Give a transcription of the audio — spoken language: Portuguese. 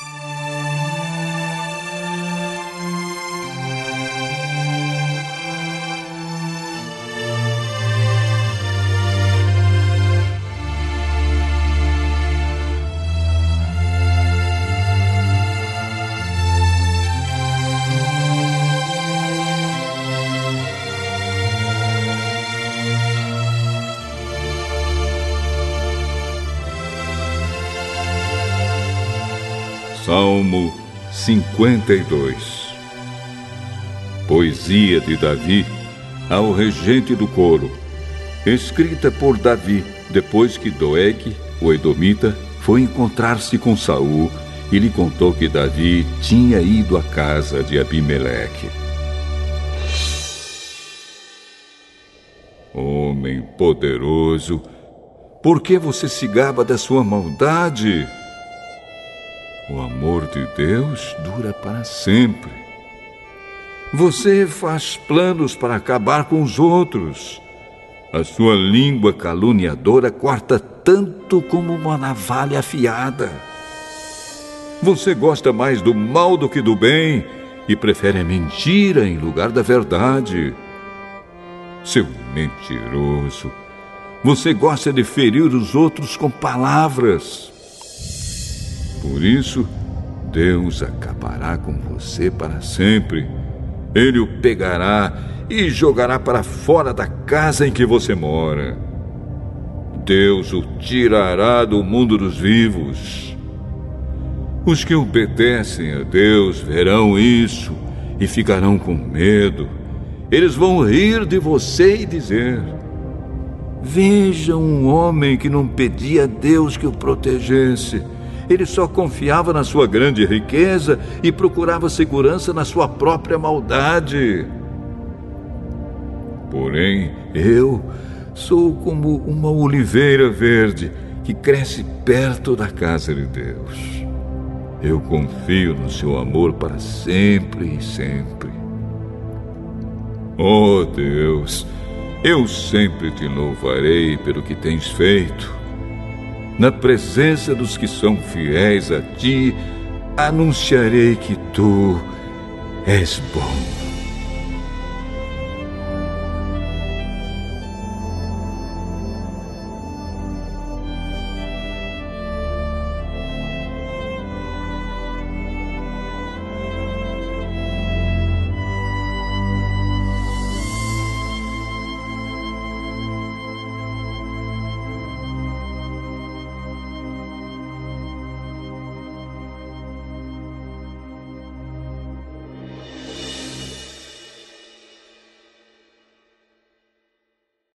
Bye. Salmo 52 Poesia de Davi ao regente do coro, escrita por Davi depois que Doeg, o Edomita, foi encontrar-se com Saul e lhe contou que Davi tinha ido à casa de Abimeleque. Homem poderoso, por que você se gaba da sua maldade? O amor de Deus dura para sempre. Você faz planos para acabar com os outros. A sua língua caluniadora corta tanto como uma navalha afiada. Você gosta mais do mal do que do bem e prefere a mentira em lugar da verdade. Seu mentiroso, você gosta de ferir os outros com palavras. Por isso, Deus acabará com você para sempre. Ele o pegará e jogará para fora da casa em que você mora. Deus o tirará do mundo dos vivos. Os que obedecem a Deus verão isso e ficarão com medo. Eles vão rir de você e dizer: Veja um homem que não pedia a Deus que o protegesse ele só confiava na sua grande riqueza e procurava segurança na sua própria maldade. Porém, eu sou como uma oliveira verde que cresce perto da casa de Deus. Eu confio no seu amor para sempre e sempre. Oh Deus, eu sempre te louvarei pelo que tens feito na presença dos que são fiéis a ti, anunciarei que tu és bom.